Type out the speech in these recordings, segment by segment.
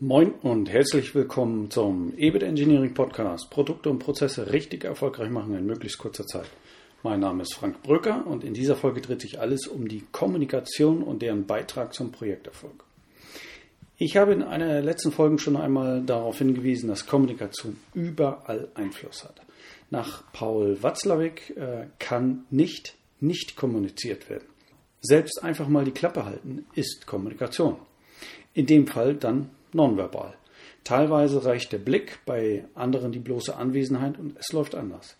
Moin und herzlich willkommen zum EBIT Engineering Podcast. Produkte und Prozesse richtig erfolgreich machen in möglichst kurzer Zeit. Mein Name ist Frank Brücker und in dieser Folge dreht sich alles um die Kommunikation und deren Beitrag zum Projekterfolg. Ich habe in einer der letzten Folgen schon einmal darauf hingewiesen, dass Kommunikation überall Einfluss hat. Nach Paul Watzlawick äh, kann nicht nicht kommuniziert werden. Selbst einfach mal die Klappe halten ist Kommunikation. In dem Fall dann nonverbal. Teilweise reicht der Blick, bei anderen die bloße Anwesenheit und es läuft anders.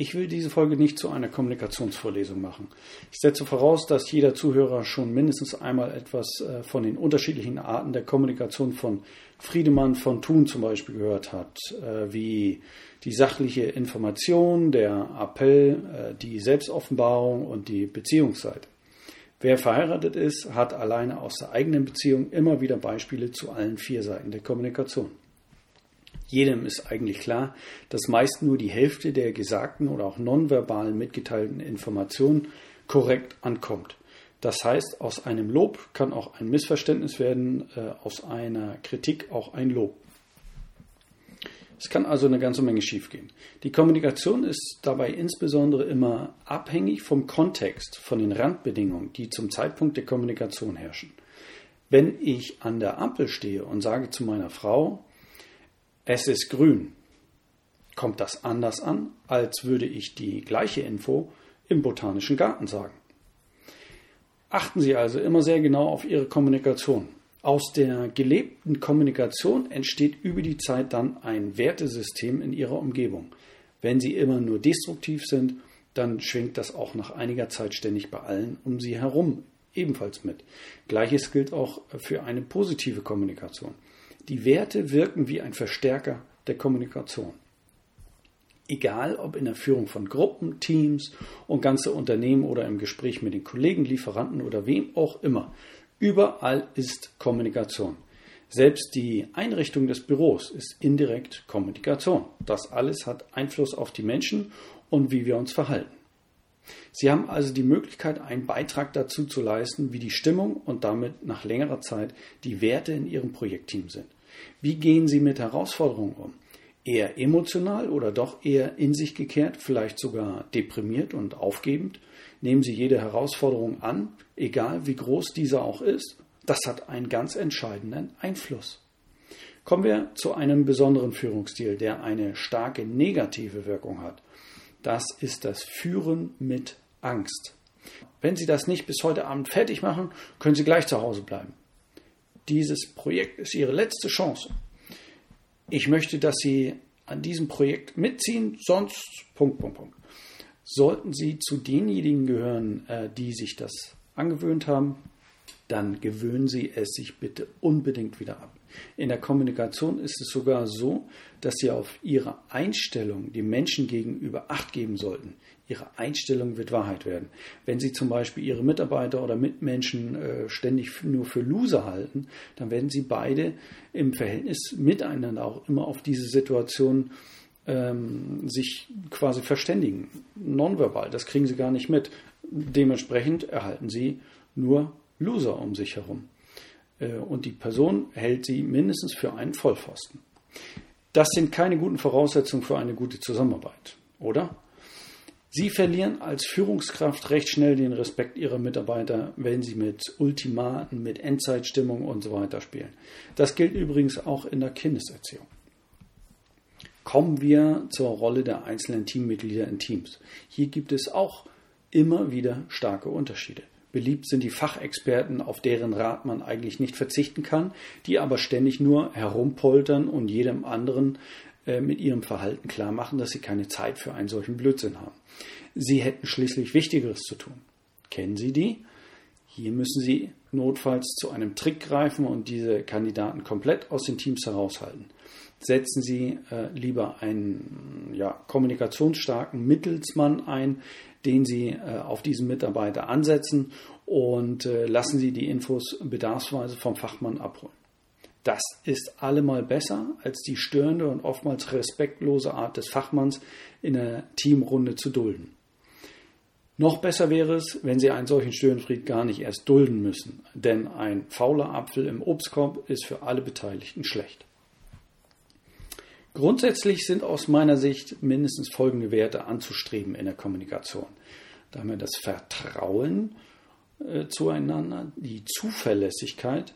Ich will diese Folge nicht zu einer Kommunikationsvorlesung machen. Ich setze voraus, dass jeder Zuhörer schon mindestens einmal etwas äh, von den unterschiedlichen Arten der Kommunikation von Friedemann von Thun zum Beispiel gehört hat, äh, wie die sachliche Information, der Appell, äh, die Selbstoffenbarung und die Beziehungsseite. Wer verheiratet ist, hat alleine aus der eigenen Beziehung immer wieder Beispiele zu allen vier Seiten der Kommunikation. Jedem ist eigentlich klar, dass meist nur die Hälfte der gesagten oder auch nonverbalen mitgeteilten Informationen korrekt ankommt. Das heißt, aus einem Lob kann auch ein Missverständnis werden, äh, aus einer Kritik auch ein Lob. Es kann also eine ganze Menge schiefgehen. Die Kommunikation ist dabei insbesondere immer abhängig vom Kontext, von den Randbedingungen, die zum Zeitpunkt der Kommunikation herrschen. Wenn ich an der Ampel stehe und sage zu meiner Frau, es ist grün, kommt das anders an, als würde ich die gleiche Info im botanischen Garten sagen. Achten Sie also immer sehr genau auf Ihre Kommunikation. Aus der gelebten Kommunikation entsteht über die Zeit dann ein Wertesystem in ihrer Umgebung. Wenn sie immer nur destruktiv sind, dann schwingt das auch nach einiger Zeit ständig bei allen um sie herum ebenfalls mit. Gleiches gilt auch für eine positive Kommunikation. Die Werte wirken wie ein Verstärker der Kommunikation. Egal ob in der Führung von Gruppen, Teams und ganze Unternehmen oder im Gespräch mit den Kollegen, Lieferanten oder wem auch immer. Überall ist Kommunikation. Selbst die Einrichtung des Büros ist indirekt Kommunikation. Das alles hat Einfluss auf die Menschen und wie wir uns verhalten. Sie haben also die Möglichkeit, einen Beitrag dazu zu leisten, wie die Stimmung und damit nach längerer Zeit die Werte in Ihrem Projektteam sind. Wie gehen Sie mit Herausforderungen um? Eher emotional oder doch eher in sich gekehrt, vielleicht sogar deprimiert und aufgebend? Nehmen Sie jede Herausforderung an, egal wie groß diese auch ist. Das hat einen ganz entscheidenden Einfluss. Kommen wir zu einem besonderen Führungsstil, der eine starke negative Wirkung hat. Das ist das Führen mit Angst. Wenn Sie das nicht bis heute Abend fertig machen, können Sie gleich zu Hause bleiben. Dieses Projekt ist Ihre letzte Chance. Ich möchte, dass Sie an diesem Projekt mitziehen, sonst Punkt, Punkt, Punkt. Sollten Sie zu denjenigen gehören, äh, die sich das angewöhnt haben, dann gewöhnen Sie es sich bitte unbedingt wieder ab. In der Kommunikation ist es sogar so, dass Sie auf Ihre Einstellung dem Menschen gegenüber Acht geben sollten. Ihre Einstellung wird Wahrheit werden. Wenn Sie zum Beispiel Ihre Mitarbeiter oder Mitmenschen äh, ständig nur für Loser halten, dann werden Sie beide im Verhältnis miteinander auch immer auf diese Situation ähm, sich quasi verständigen. Nonverbal, das kriegen Sie gar nicht mit. Dementsprechend erhalten Sie nur Loser um sich herum. Äh, und die Person hält Sie mindestens für einen Vollpfosten. Das sind keine guten Voraussetzungen für eine gute Zusammenarbeit, oder? Sie verlieren als Führungskraft recht schnell den Respekt Ihrer Mitarbeiter, wenn Sie mit Ultimaten, mit Endzeitstimmung und so weiter spielen. Das gilt übrigens auch in der Kindeserziehung. Kommen wir zur Rolle der einzelnen Teammitglieder in Teams. Hier gibt es auch immer wieder starke Unterschiede. Beliebt sind die Fachexperten, auf deren Rat man eigentlich nicht verzichten kann, die aber ständig nur herumpoltern und jedem anderen äh, mit ihrem Verhalten klar machen, dass sie keine Zeit für einen solchen Blödsinn haben. Sie hätten schließlich Wichtigeres zu tun. Kennen Sie die? Hier müssen Sie notfalls zu einem Trick greifen und diese Kandidaten komplett aus den Teams heraushalten. Setzen Sie äh, lieber einen ja, kommunikationsstarken Mittelsmann ein, den Sie äh, auf diesen Mitarbeiter ansetzen und äh, lassen Sie die Infos bedarfsweise vom Fachmann abholen. Das ist allemal besser als die störende und oftmals respektlose Art des Fachmanns in der Teamrunde zu dulden. Noch besser wäre es, wenn Sie einen solchen Störenfried gar nicht erst dulden müssen, denn ein fauler Apfel im Obstkorb ist für alle Beteiligten schlecht. Grundsätzlich sind aus meiner Sicht mindestens folgende Werte anzustreben in der Kommunikation. Da haben wir das Vertrauen äh, zueinander, die Zuverlässigkeit,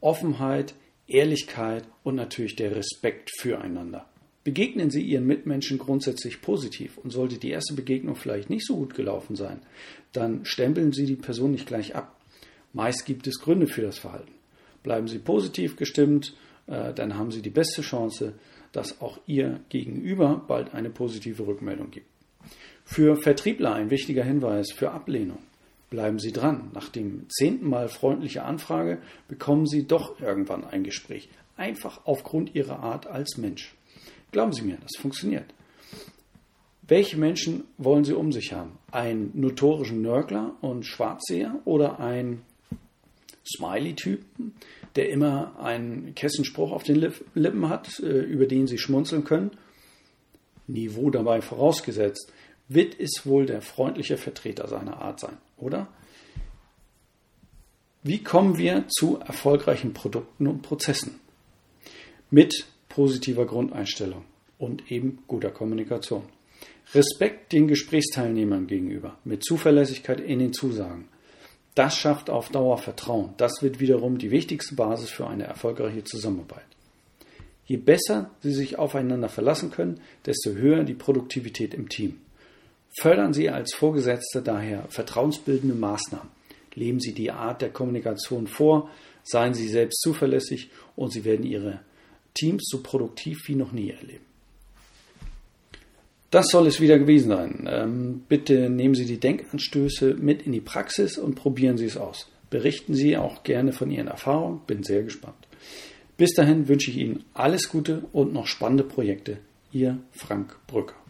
Offenheit, Ehrlichkeit und natürlich der Respekt füreinander. Begegnen Sie Ihren Mitmenschen grundsätzlich positiv und sollte die erste Begegnung vielleicht nicht so gut gelaufen sein, dann stempeln Sie die Person nicht gleich ab. Meist gibt es Gründe für das Verhalten. Bleiben Sie positiv gestimmt, äh, dann haben Sie die beste Chance, dass auch Ihr Gegenüber bald eine positive Rückmeldung gibt. Für Vertriebler ein wichtiger Hinweis für Ablehnung. Bleiben Sie dran. Nach dem zehnten Mal freundliche Anfrage bekommen Sie doch irgendwann ein Gespräch. Einfach aufgrund Ihrer Art als Mensch. Glauben Sie mir, das funktioniert. Welche Menschen wollen Sie um sich haben? Einen notorischen Nörgler und Schwarzseher oder einen Smiley-Typen, der immer einen Kessenspruch auf den Lippen hat, äh, über den Sie schmunzeln können? Niveau dabei vorausgesetzt, wird es wohl der freundliche Vertreter seiner Art sein, oder? Wie kommen wir zu erfolgreichen Produkten und Prozessen? Mit positiver Grundeinstellung und eben guter Kommunikation. Respekt den Gesprächsteilnehmern gegenüber, mit Zuverlässigkeit in den Zusagen. Das schafft auf Dauer Vertrauen. Das wird wiederum die wichtigste Basis für eine erfolgreiche Zusammenarbeit. Je besser Sie sich aufeinander verlassen können, desto höher die Produktivität im Team. Fördern Sie als Vorgesetzte daher vertrauensbildende Maßnahmen. Leben Sie die Art der Kommunikation vor, seien Sie selbst zuverlässig und Sie werden Ihre Teams so produktiv wie noch nie erleben. Das soll es wieder gewesen sein. Ähm, bitte nehmen Sie die Denkanstöße mit in die Praxis und probieren Sie es aus. Berichten Sie auch gerne von Ihren Erfahrungen, bin sehr gespannt. Bis dahin wünsche ich Ihnen alles Gute und noch spannende Projekte. Ihr Frank Brücker.